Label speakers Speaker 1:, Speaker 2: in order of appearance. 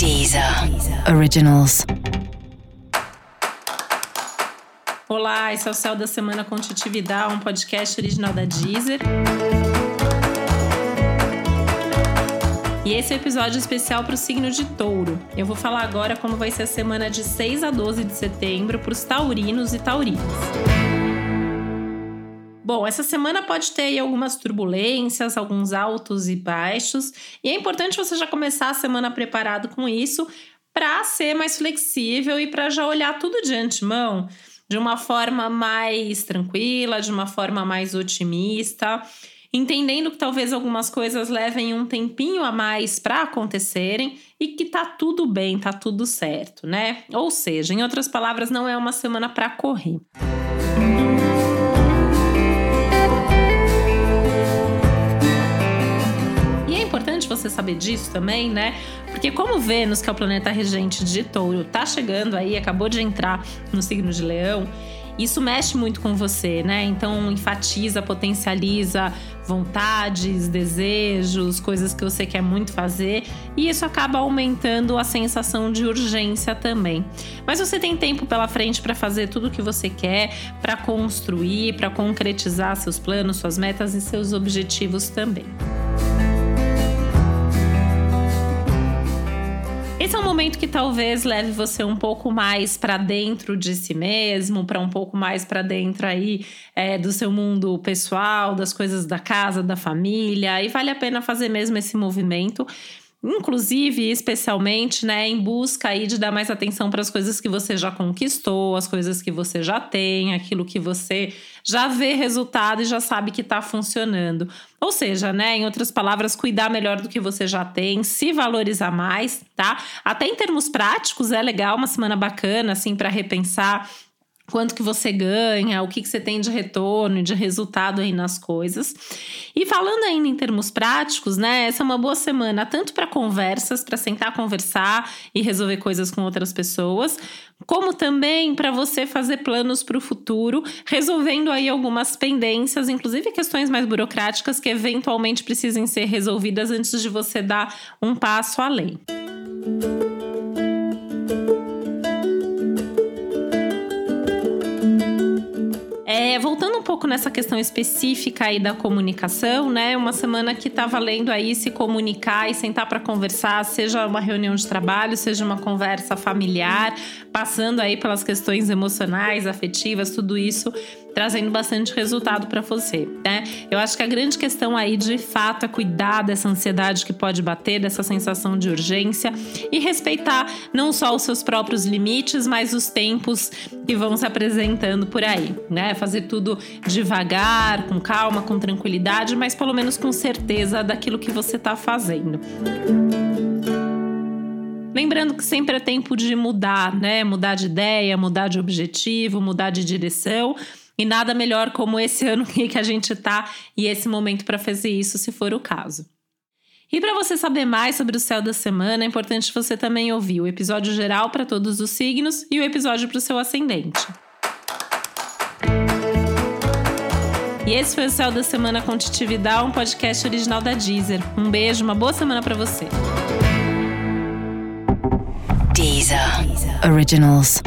Speaker 1: Deezer Originals.
Speaker 2: Olá, esse é o Céu da Semana com Titividade, um podcast original da Deezer. E esse é o um episódio especial para o signo de touro. Eu vou falar agora como vai ser a semana de 6 a 12 de setembro para os taurinos e taurinas. Bom, essa semana pode ter algumas turbulências, alguns altos e baixos, e é importante você já começar a semana preparado com isso para ser mais flexível e para já olhar tudo de antemão de uma forma mais tranquila, de uma forma mais otimista, entendendo que talvez algumas coisas levem um tempinho a mais para acontecerem e que tá tudo bem, tá tudo certo, né? Ou seja, em outras palavras, não é uma semana para correr. Você saber disso também, né? Porque como Vênus, que é o planeta regente de Touro, tá chegando aí, acabou de entrar no signo de Leão, isso mexe muito com você, né? Então enfatiza, potencializa vontades, desejos, coisas que você quer muito fazer, e isso acaba aumentando a sensação de urgência também. Mas você tem tempo pela frente para fazer tudo o que você quer, para construir, para concretizar seus planos, suas metas e seus objetivos também. Esse é um momento que talvez leve você um pouco mais para dentro de si mesmo, para um pouco mais para dentro aí é, do seu mundo pessoal, das coisas da casa, da família, e vale a pena fazer mesmo esse movimento inclusive, especialmente, né, em busca aí de dar mais atenção para as coisas que você já conquistou, as coisas que você já tem, aquilo que você já vê resultado e já sabe que está funcionando. Ou seja, né, em outras palavras, cuidar melhor do que você já tem, se valorizar mais, tá? Até em termos práticos é legal, uma semana bacana assim para repensar quanto que você ganha, o que, que você tem de retorno, de resultado aí nas coisas. E falando ainda em termos práticos, né? Essa é uma boa semana tanto para conversas, para sentar conversar e resolver coisas com outras pessoas, como também para você fazer planos para o futuro, resolvendo aí algumas pendências, inclusive questões mais burocráticas que eventualmente precisem ser resolvidas antes de você dar um passo além. Música nessa questão específica aí da comunicação, né? Uma semana que tá valendo aí se comunicar e sentar para conversar, seja uma reunião de trabalho, seja uma conversa familiar, passando aí pelas questões emocionais, afetivas, tudo isso trazendo bastante resultado para você, né? Eu acho que a grande questão aí, de fato, é cuidar dessa ansiedade que pode bater, dessa sensação de urgência e respeitar não só os seus próprios limites, mas os tempos que vão se apresentando por aí, né? Fazer tudo devagar, com calma, com tranquilidade, mas pelo menos com certeza daquilo que você está fazendo. Lembrando que sempre é tempo de mudar, né? Mudar de ideia, mudar de objetivo, mudar de direção. E nada melhor como esse ano que a gente tá e esse momento para fazer isso, se for o caso. E para você saber mais sobre o céu da semana, é importante você também ouvir o episódio geral para todos os signos e o episódio para o seu ascendente. E esse foi o Céu da Semana com Titividade, um podcast original da Deezer. Um beijo, uma boa semana para você.
Speaker 1: Deezer. Originals.